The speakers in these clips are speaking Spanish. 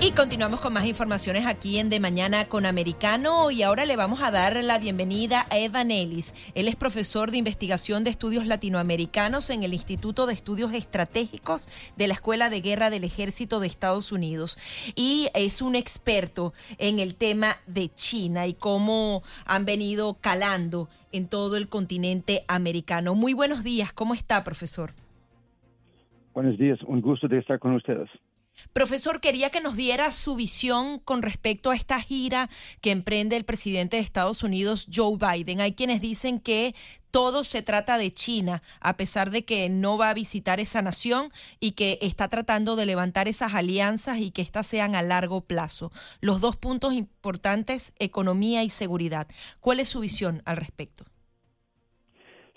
Y continuamos con más informaciones aquí en De Mañana con Americano y ahora le vamos a dar la bienvenida a Evan Ellis. Él es profesor de investigación de estudios latinoamericanos en el Instituto de Estudios Estratégicos de la Escuela de Guerra del Ejército de Estados Unidos y es un experto en el tema de China y cómo han venido calando en todo el continente americano. Muy buenos días, ¿cómo está, profesor? Buenos días, un gusto de estar con ustedes. Profesor, quería que nos diera su visión con respecto a esta gira que emprende el presidente de Estados Unidos, Joe Biden. Hay quienes dicen que todo se trata de China, a pesar de que no va a visitar esa nación y que está tratando de levantar esas alianzas y que éstas sean a largo plazo. Los dos puntos importantes, economía y seguridad. ¿Cuál es su visión al respecto?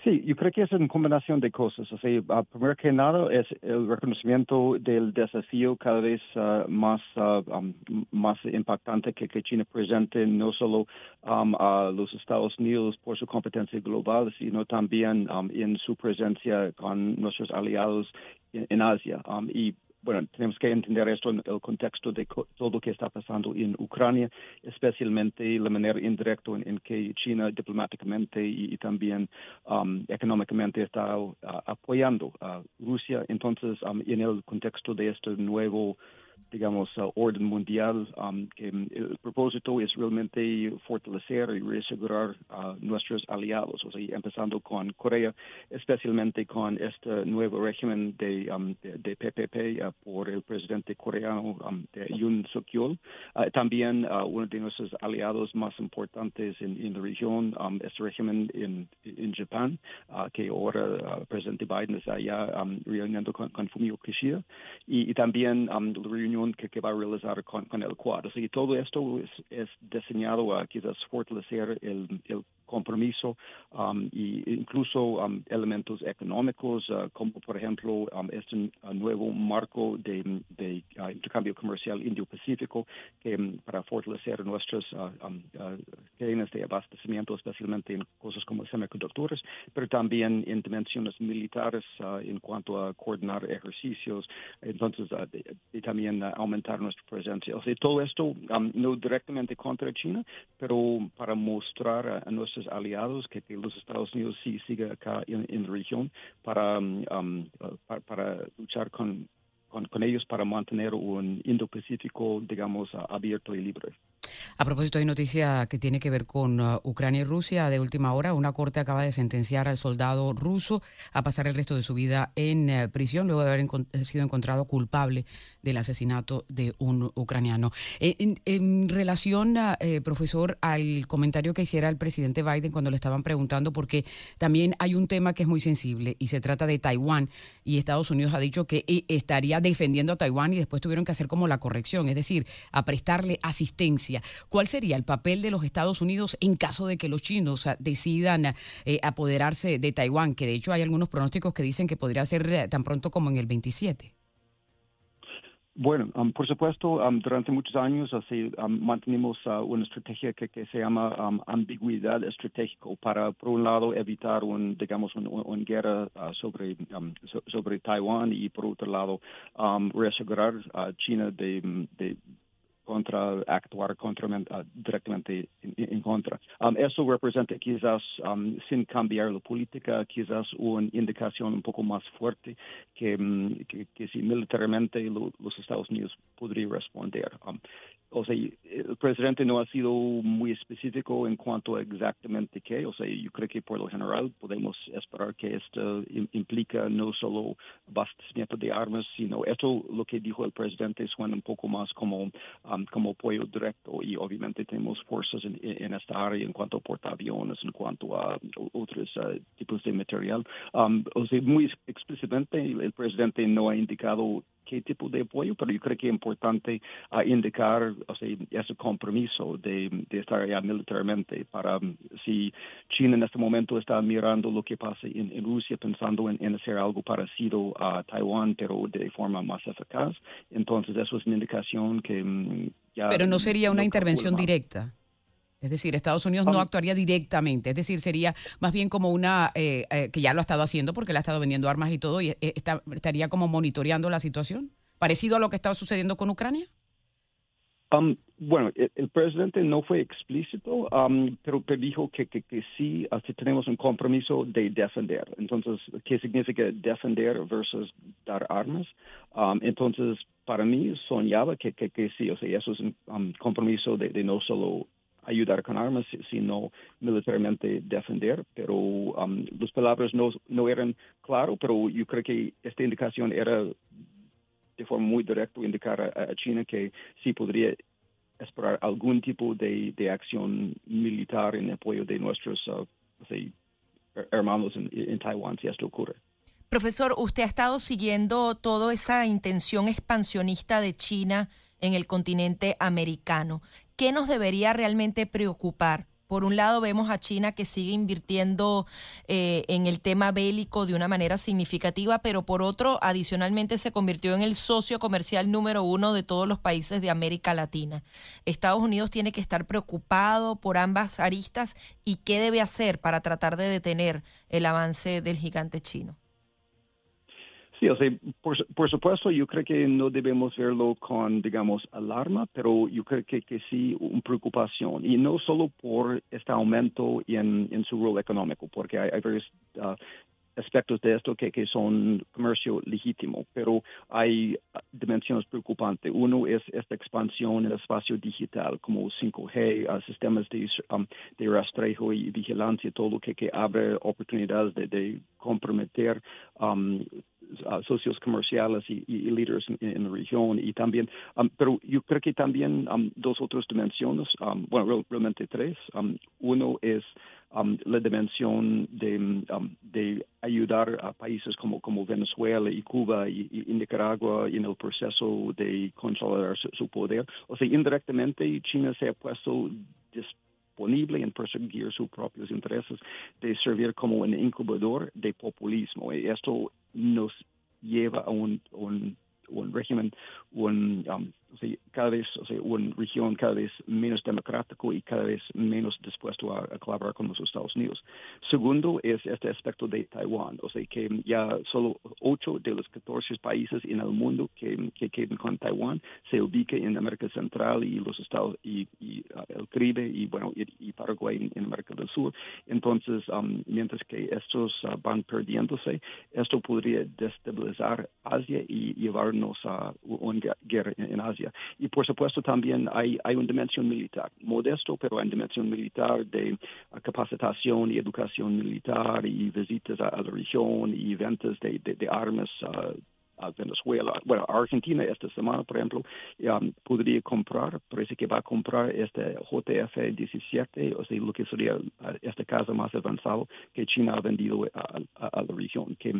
Sí, yo creo que es una combinación de cosas. O sea, uh, primero que nada es el reconocimiento del desafío cada vez uh, más uh, um, más impactante que, China presente no solo um, a los Estados Unidos por su competencia global, sino también um, en su presencia con nuestros aliados en, en Asia. Y bueno, tenemos que entender esto en el contexto de todo lo que está pasando en Ucrania, especialmente la manera indirecta en, que China diplomáticamente y, también um, económicamente está uh, apoyando a Rusia. Entonces, um, en el contexto de este nuevo digamos, uh, orden mundial, um, que el propósito es realmente fortalecer y reasegurar a nuestros aliados, o sea, empezando con Corea, especialmente con este nuevo régimen de, um, de, PPP uh, por el presidente coreano um, Yoon Suk Yeol. Uh, también uno de nuestros aliados más importantes en, la región, este régimen en, en Japón, que ahora el presidente Biden está allá reuniendo con, Fumio Kishida, y, también la reunión que, va a realizar con, el Quad. y todo esto es, es diseñado a quizás fortalecer el, el compromiso um, y incluso um, elementos económicos uh, como por ejemplo um, este uh, nuevo marco de, de uh, intercambio comercial Indo-Pacífico que para fortalecer nuestras cadenas de abastecimiento especialmente en cosas como semiconductores pero también en dimensiones militares en cuanto a coordinar ejercicios entonces y también aumentar nuestra presencia. Todo esto no directamente contra China pero para mostrar a nuestros aliados que, los Estados Unidos sí sigue acá en, la región para, um, um, para, luchar con, con, ellos para mantener un Indo-Pacífico, digamos, abierto y libre. A propósito, hay noticia que tiene que ver con uh, Ucrania y Rusia. De última hora, una corte acaba de sentenciar al soldado ruso a pasar el resto de su vida en uh, prisión luego de haber sido encontrado culpable del asesinato de un ucraniano. Eh, en, relación, uh, eh, profesor, al comentario que hiciera el presidente Biden cuando le estaban preguntando, porque también hay un tema que es muy sensible y se trata de Taiwán y Estados Unidos ha dicho que eh, estaría defendiendo a Taiwán y después tuvieron que hacer como la corrección, es decir, a prestarle asistencia. ¿Cuál sería el papel de los Estados Unidos en caso de que los chinos ah, decidan eh, apoderarse de Taiwán? Que de hecho hay algunos pronósticos que dicen que podría ser eh, tan pronto como en el 27. Bueno, um, por supuesto, um, durante muchos años así, um, mantenimos uh, una estrategia que, se llama ambigüedad estratégica para, por un lado, evitar un, digamos, una guerra uh, sobre, sobre Taiwán y, por otro lado, reasegurar a China de, de contra actuar contra, uh, directamente en, contra. Um, eso representa quizás, um, sin cambiar la política, quizás una indicación un poco más fuerte que, um, que, si militarmente los Estados Unidos podrían responder. Um, o sea, el presidente no ha sido muy específico en cuanto a exactamente qué. O sea, yo creo que por lo general podemos esperar que esto implica no solo abastecimiento de armas, sino esto lo que dijo el presidente suena un poco más como, um, como apoyo directo y obviamente tenemos fuerzas en, en, esta área en cuanto a portaaviones, en cuanto a otros uh, tipos de material. Um, o sea, muy explícitamente el presidente no ha indicado qué tipo de apoyo, pero yo creo que es importante uh, indicar o sea, ese compromiso de, de, estar allá militarmente para um, si China en este momento está mirando lo que pasa en, Rusia, pensando en, hacer algo parecido a Taiwán, pero de forma más eficaz, entonces eso es una indicación que um, ya Pero no sería una intervención directa. Es decir, Estados Unidos no actuaría directamente, es decir, sería más bien como una, eh, eh, que ya lo ha estado haciendo porque le ha estado vendiendo armas y todo, y eh, estaría como monitoreando la situación, parecido a lo que estaba sucediendo con Ucrania. Um, bueno, el, presidente no fue explícito, um, pero, dijo que, que, sí, así tenemos un compromiso de defender. Entonces, ¿qué significa defender versus dar armas? Um, entonces, para mí soñaba que, que, sí, o sea, eso es un compromiso de, de no solo ayudar con armas, sino militarmente defender. Pero um, las palabras no, no eran claras, pero yo creo que esta indicación era de forma muy directa indicar a, China que sí podría esperar algún tipo de, de acción militar en apoyo de nuestros uh, hermanos en, en Taiwán si esto ocurre. Profesor, usted ha estado siguiendo toda esa intención expansionista de China en el continente americano. ¿Qué nos debería realmente preocupar? Por un lado vemos a China que sigue invirtiendo eh, en el tema bélico de una manera significativa, pero por otro, adicionalmente se convirtió en el socio comercial número uno de todos los países de América Latina. Estados Unidos tiene que estar preocupado por ambas aristas y qué debe hacer para tratar de detener el avance del gigante chino. Sí, o sea, por, supuesto, yo creo que no debemos verlo con, digamos, alarma, pero yo creo que, que sí, una preocupación. Y no solo por este aumento en, en su rol económico, porque hay, varios uh, aspectos de esto que, que son comercio legítimo, pero hay dimensiones preocupantes. Uno es esta expansión en el espacio digital, como 5G, sistemas de, um, de, rastrejo y vigilancia, todo lo que, que abre oportunidades de, de comprometer um, socios comerciales y, líderes en, la región y también, um, pero yo creo que también dos otras dimensiones, bueno, realmente tres. uno es Um, la dimensión de, um, de, ayudar a países como, como Venezuela y Cuba y, Nicaragua en el proceso de controlar su, poder. O sea, indirectamente China se ha puesto disponible en perseguir sus propios intereses, de servir como un incubador de populismo. Y esto nos lleva a un, un, un régimen, un, um, cada vez, o sea, una región cada vez menos democrático y cada vez menos dispuesto a, colaborar con los Estados Unidos. Segundo es este aspecto de Taiwán, o sea, que ya solo 8 de los 14 países en el mundo que, que quedan con Taiwán se ubican en América Central y los Estados y, uh, el Caribe y bueno y, Paraguay en, América del Sur. Entonces, um, mientras que estos uh, van perdiéndose, esto podría destabilizar Asia y llevarnos a una guerra en Asia y por supuesto también hay, hay una dimensión militar, modesto, pero hay una dimensión militar de capacitación y educación militar y visitas a, la región y ventas de, de, armas uh, a Venezuela. Bueno, Argentina esta semana, por ejemplo, um, podría comprar, parece que va a comprar este JF-17, o sea, lo que sería uh, este caso más avanzado que China ha vendido a, la región, que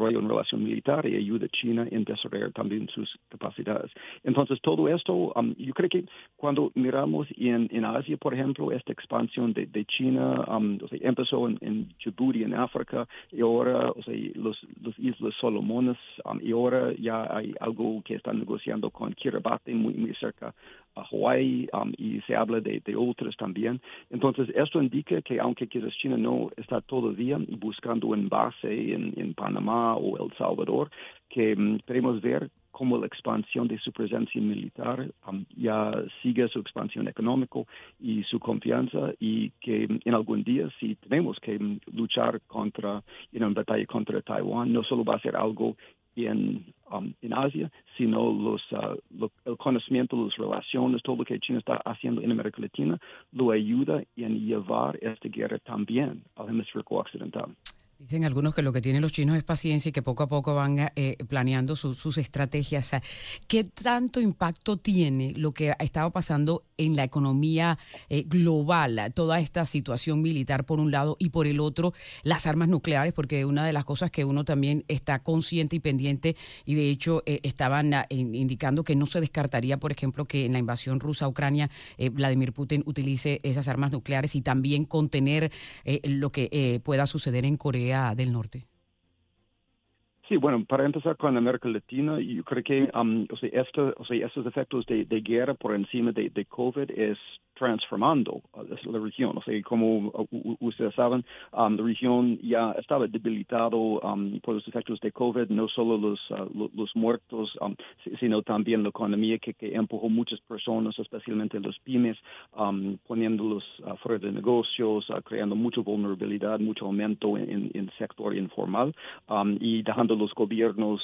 desarrolla una relación militar y ayuda a China en desarrollar también sus capacidades. Entonces, todo esto, um, yo creo que cuando miramos en, en Asia, por ejemplo, esta expansión de, de China um, empezó en, en, Djibouti, en África, y ahora, o sea, los, los Islas Solomones, y ahora ya hay algo que están negociando con Kiribati, muy, muy cerca a Hawái, um, y se habla de, de, otros también. Entonces, esto indica que aunque quizás China no está todavía buscando un base en, en Panamá o El Salvador, que um, queremos ver cómo la expansión de su presencia militar ya sigue su expansión económica y su confianza y que en algún día si tenemos que luchar contra en una batalla contra Taiwán no solo va a ser algo en, en Asia, sino los, uh, el conocimiento, las relaciones, todo lo que China está haciendo en América Latina, lo ayuda en llevar esta guerra también al hemisferio occidental. Dicen algunos que lo que tienen los chinos es paciencia y que poco a poco van eh, planeando sus estrategias. ¿Qué tanto impacto tiene lo que ha estado pasando en la economía eh, global, toda esta situación militar por un lado y por el otro las armas nucleares? Porque una de las cosas que uno también está consciente y pendiente, y de hecho eh, estaban indicando que no se descartaría, por ejemplo, que en la invasión rusa a Ucrania Vladimir Putin utilice esas armas nucleares y también contener lo que pueda suceder en Corea del Norte. Sí, bueno, para empezar con América Latina, yo creo que um, o sea, esto, o sea, estos efectos de, de guerra por encima de, de COVID es transformando la región. O sea, como ustedes saben, um, la región ya estaba debilitado um, por los efectos de COVID, no solo los, uh, los muertos, um, sino también la economía que, que, empujó muchas personas, especialmente los pymes, poniéndolos uh, fuera de negocios, uh, creando mucha vulnerabilidad, mucho aumento en, el sector informal y dejando los gobiernos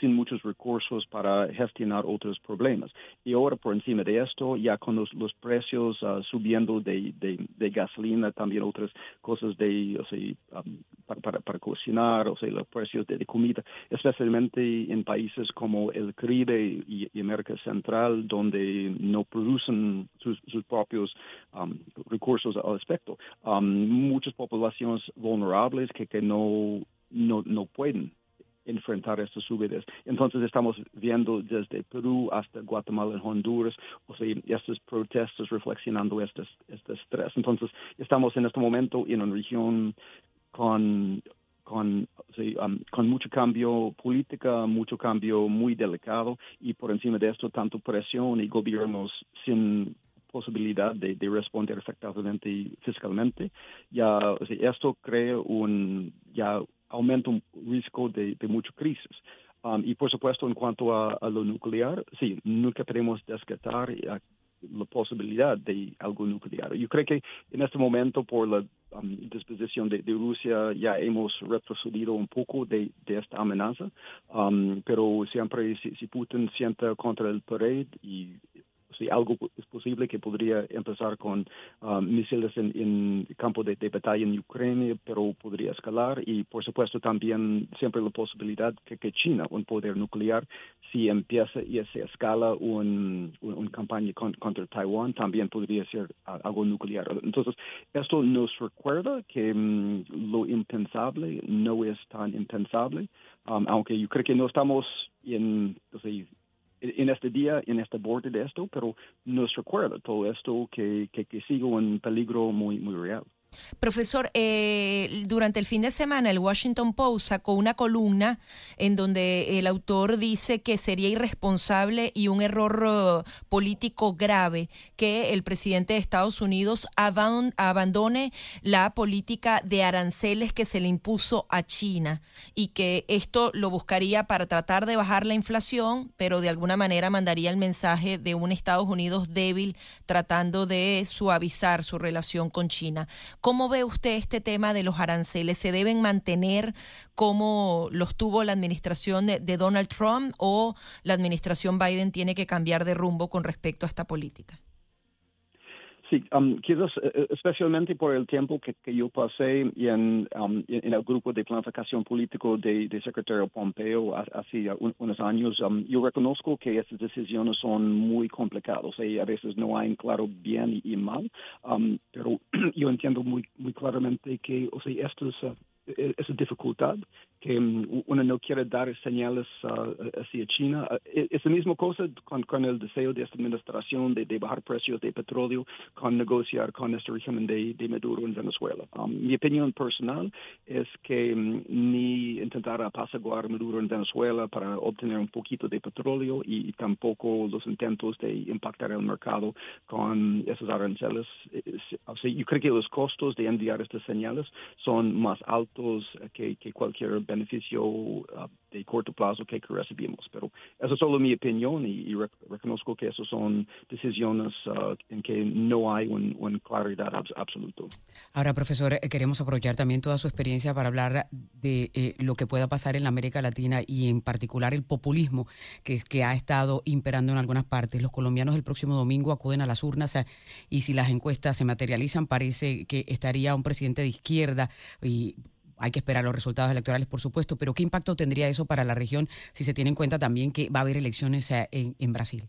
sin muchos recursos para gestionar otros problemas. Y ahora, por encima de esto, ya con los, los precios uh, subiendo de, de, gasolina, también otras cosas de, o sea, um, para, para, cocinar, o sea, los precios de, comida, especialmente en países como el Caribe y, América Central, donde no producen sus, sus propios um, recursos al respecto. Um, muchas poblaciones vulnerables que, que no, no, no pueden enfrentar estas subidas. Entonces estamos viendo desde Perú hasta Guatemala y Honduras, o sea, estas protestas reflexionando este, este estrés. Entonces estamos en este momento en una región con con, um, con mucho cambio política, mucho cambio muy delicado y por encima de esto tanto presión y gobiernos sin posibilidad de, responder efectivamente fiscalmente. Ya, esto crea un ya aumenta un riesgo de, de mucha crisis. Um, y por supuesto, en cuanto a, lo nuclear, sí, nunca queremos descartar eh, la posibilidad de algo nuclear. Yo creo que en este momento, por la um, disposición de, Rusia, ya hemos retrocedido un poco de, esta amenaza, um, pero siempre si, si Putin sienta contra el pared y si algo es posible que podría empezar con um, misiles en, en campo de, batalla en Ucrania, pero podría escalar y por supuesto también siempre la posibilidad que, que China, un poder nuclear, si empieza y se escala una un campaña contra Taiwán, también podría ser algo nuclear. Entonces, esto nos recuerda que mm, lo impensable no es tan impensable, um, aunque yo creo que no estamos en, en este día, en este borde de esto, pero nos recuerda todo esto que, que, que sigue un peligro muy, muy real. Profesor, eh, durante el fin de semana el Washington Post sacó una columna en donde el autor dice que sería irresponsable y un error uh, político grave que el presidente de Estados Unidos abandone la política de aranceles que se le impuso a China y que esto lo buscaría para tratar de bajar la inflación, pero de alguna manera mandaría el mensaje de un Estados Unidos débil tratando de suavizar su relación con China. ¿Cómo ve usted este tema de los aranceles? ¿Se deben mantener como los tuvo la administración de, Donald Trump o la administración Biden tiene que cambiar de rumbo con respecto a esta política? Sí, um, quizás eh, eh, especialmente por el tiempo que, yo pasé en, um, en, el grupo de planificación político de, secretario Pompeo hace unos años, um, yo reconozco que estas decisiones son muy complicadas y a veces no hay claro bien y, mal, pero yo entiendo muy, muy claramente que o sea, esto es, uh, e-, esa dificultad que mm, uno no quiere dar señales uh, hacia China. Uh, e-, es la misma cosa con, con, el deseo de esta administración de, bajar precios de petróleo, con negociar con este régimen de, de Maduro en Venezuela. Um, mi opinión personal es que mm, ni intentar apaciguar Maduro en Venezuela para obtener un poquito de petróleo y, tampoco los intentos de impactar el mercado con esos aranceles. yo creo que los costos de enviar estas señales son más altos que, cualquier beneficio uh, de corto plazo que recibimos. Pero eso es solo mi opinión y, reconozco que esas son decisiones uh, en que no hay una claridad absoluta. Ahora, profesor, eh, queremos aprovechar también toda su experiencia para hablar de eh, lo que pueda pasar en la América Latina y en particular el populismo que, es, que ha estado imperando en algunas partes. Los colombianos el próximo domingo acuden a las urnas eh, y si las encuestas se materializan parece que estaría un presidente de izquierda y hay que esperar los resultados electorales, por supuesto, pero ¿qué impacto tendría eso para la región si se tiene en cuenta también que va a haber elecciones eh, en, Brasil?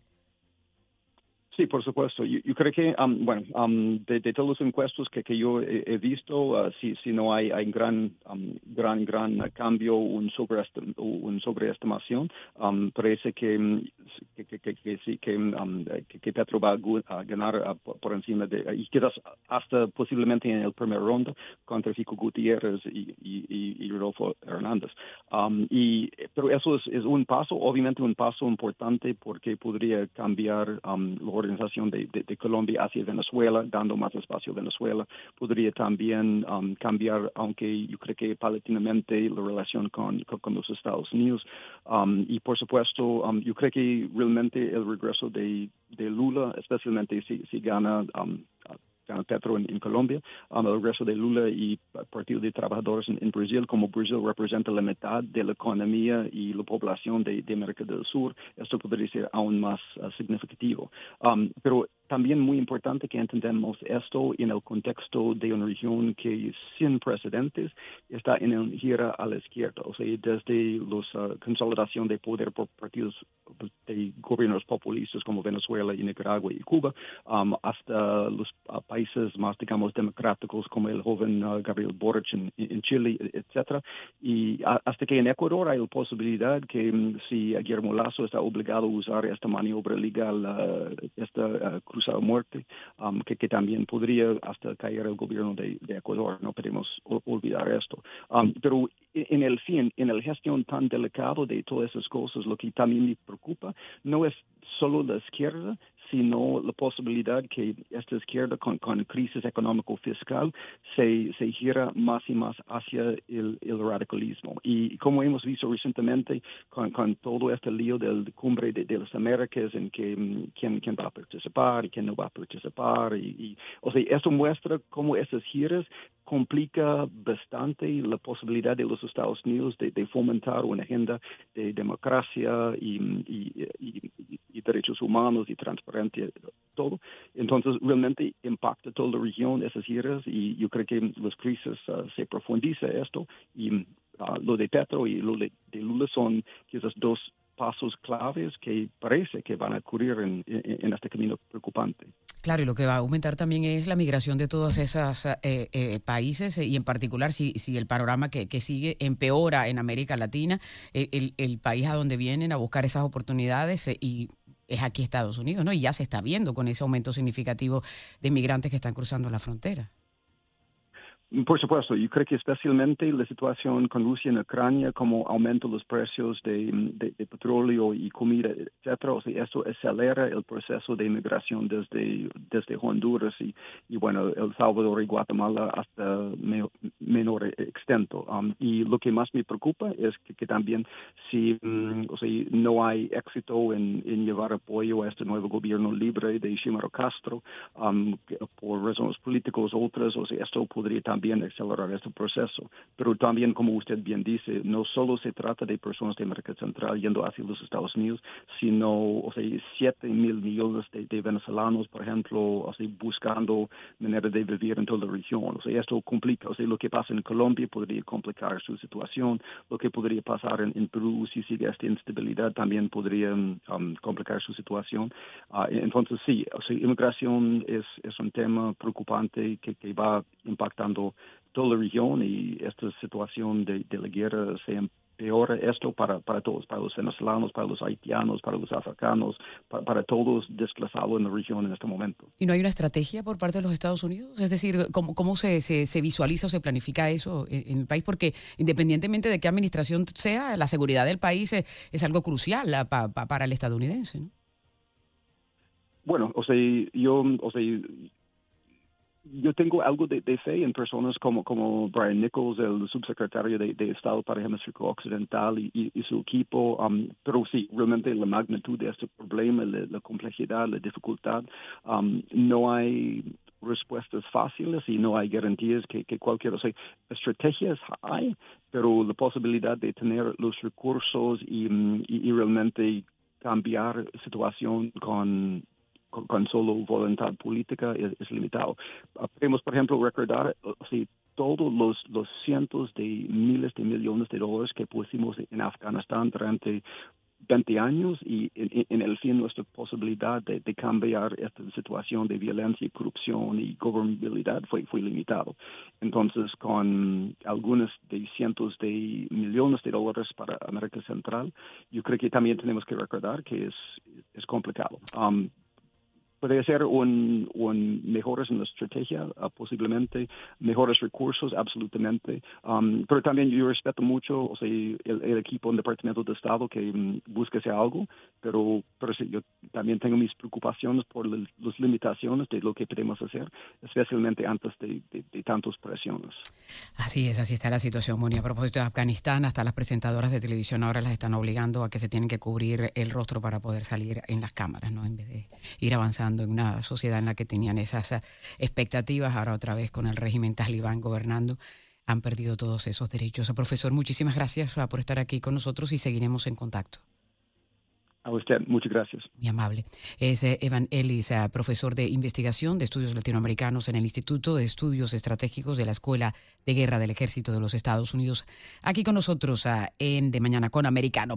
Sí, por supuesto. Yo, creo que, um, bueno, um, de, todos los encuestos que, que yo he, visto, uh, si, si no hay, hay gran, um, gran, gran cambio, un, sobreestim un sobreestimación, parece que, que, que, que, sí, que, que, Petro va a ganar uh, por encima de, y quizás hasta posiblemente en el primer ronda contra Fico Gutiérrez y, y, y, Rodolfo Hernández. y, pero eso es, es, un paso, obviamente un paso importante porque podría cambiar um, organización de, Colombia hacia Venezuela, dando más espacio a Venezuela. Podría también um, cambiar, aunque yo creo que paulatinamente, la relación con, con, los Estados Unidos. Um, y por supuesto, um, yo creo que realmente el regreso de, de Lula, especialmente si, si gana Petro en, Colombia, um, el regreso de Lula y Partido de Trabajadores en, Brasil, como Brasil representa la mitad de la economía y la población de, América del Sur, esto podría ser aún más uh, significativo. Um, pero también muy importante que entendamos esto en el contexto de una región que sin precedentes está en el gira a la izquierda, o sea, desde la uh, consolidación de poder por partidos de gobiernos populistas como Venezuela y Nicaragua y Cuba, um, hasta los uh, países más, digamos, democráticos como el joven uh, Gabriel Boric en, Chile, etcétera, y hasta que en Ecuador hay la posibilidad que um, si Guillermo Lazo está obligado a usar esta maniobra legal, esta cruz a muerte, um, que, que, también podría hasta caer el gobierno de, Ecuador. No podemos olvidar esto. Um, pero en el fin, en el gestión tan delicado de todas esas cosas, lo que también me preocupa no es solo la izquierda, sino la posibilidad que esta izquierda con, con crisis económico-fiscal se, se gira más y más hacia el, el radicalismo. Y como hemos visto recientemente con, con todo este lío del cumbre de, las Américas en que mm, quién, quién va a participar y quién no va a participar. Y, y, o sea, esto muestra cómo esas giras complica bastante la posibilidad de los Estados Unidos de, de fomentar una agenda de democracia y, y, y derechos humanos y transparencia todo. Entonces, realmente impacta toda la región, esas giras, y yo creo que las crisis uh, se profundiza esto, y uh, lo de Petro y lo de, Lula son quizás dos pasos claves que parece que van a ocurrir en, este camino preocupante. Claro, y lo que va a aumentar también es la migración de todos esos eh, eh, países y en particular si, si el panorama que, que sigue empeora en América Latina, el, el, país a donde vienen a buscar esas oportunidades eh, y es aquí Estados Unidos, ¿no? Y ya se está viendo con ese aumento significativo de migrantes que están cruzando la frontera. Por supuesto, yo creo que especialmente la situación con Rusia en Ucrania, como aumento los precios de, petróleo y comida, etcétera, o sea, esto acelera el proceso de inmigración desde, desde Honduras y, bueno, El Salvador y Guatemala hasta menor extento. Um, y lo que más me preocupa es que, también si mm, o sea, no hay éxito en, llevar apoyo a este nuevo gobierno libre de Ximaro Castro um, por razones políticas otras, o sea, esto podría también también acelerar este proceso. Pero también, como usted bien dice, no solo se trata de personas de América Central yendo hacia los Estados Unidos, sino, o sea, 7 mil millones de, venezolanos, por ejemplo, o sea, buscando manera de vivir en toda la región. O sea, esto complica, o sea, lo que pasa en Colombia podría complicar su situación, lo que podría pasar en, Perú si sigue esta instabilidad también podría um, complicar su situación. Ah, entonces, sí, o sea, inmigración es, es un tema preocupante que, que va impactando toda la región y esta situación de, la guerra se empeora esto para, para todos, para los venezolanos, para los haitianos, para los africanos, para, todos desplazados en la región en este momento. ¿Y no hay una estrategia por parte de los Estados Unidos? Es decir, ¿cómo, cómo se, se, visualiza o se planifica eso en, el país? Porque independientemente de qué administración sea, la seguridad del país es, algo crucial para el estadounidense, ¿no? Bueno, o sea, yo, o sea, yo tengo algo de, fe en personas como, como Brian Nichols, el subsecretario de, Estado para el Hemisferio Occidental y, su equipo, um, pero sí, realmente la magnitud de este problema, la, complejidad, la dificultad, um, no hay respuestas fáciles y no hay garantías que, que cualquier, o sea, estrategias hay, pero la posibilidad de tener los recursos y, y realmente cambiar situación con con, solo voluntad política es, limitado. Podemos, por ejemplo, recordar si todos los, los cientos de miles de millones de dólares que pusimos en Afganistán durante 20 años y en, el fin nuestra posibilidad de, cambiar esta situación de violencia, corrupción y gobernabilidad fue, fue limitado. Entonces, con algunos de cientos de millones de dólares para América Central, yo creo que también tenemos que recordar que es, es complicado. Um, puede ser un, un mejores en la estrategia, uh, posiblemente, mejores recursos, absolutamente. Um, pero también yo respeto mucho o sea, el, equipo en el Departamento de Estado que um, busque algo, pero, pero sí, yo también tengo mis preocupaciones por las limitaciones de lo que podemos hacer, especialmente antes de, de, tantas presiones. Así es, así está la situación, Moni. A propósito de Afganistán, hasta las presentadoras de televisión ahora las están obligando a que se tienen que cubrir el rostro para poder salir en las cámaras, ¿no? En vez de ir avanzando en una sociedad en la que tenían esas eh, expectativas, ahora otra vez con el régimen talibán gobernando, han perdido todos esos derechos. Profesor, muchísimas gracias ah, por estar aquí con nosotros y seguiremos en contacto. A usted, muchas gracias. Muy amable. Es eh, Evan Ellis, profesor de investigación de estudios latinoamericanos en el Instituto de Estudios Estratégicos de la Escuela de Guerra del Ejército de los Estados Unidos, aquí con nosotros en De Mañana con Americano.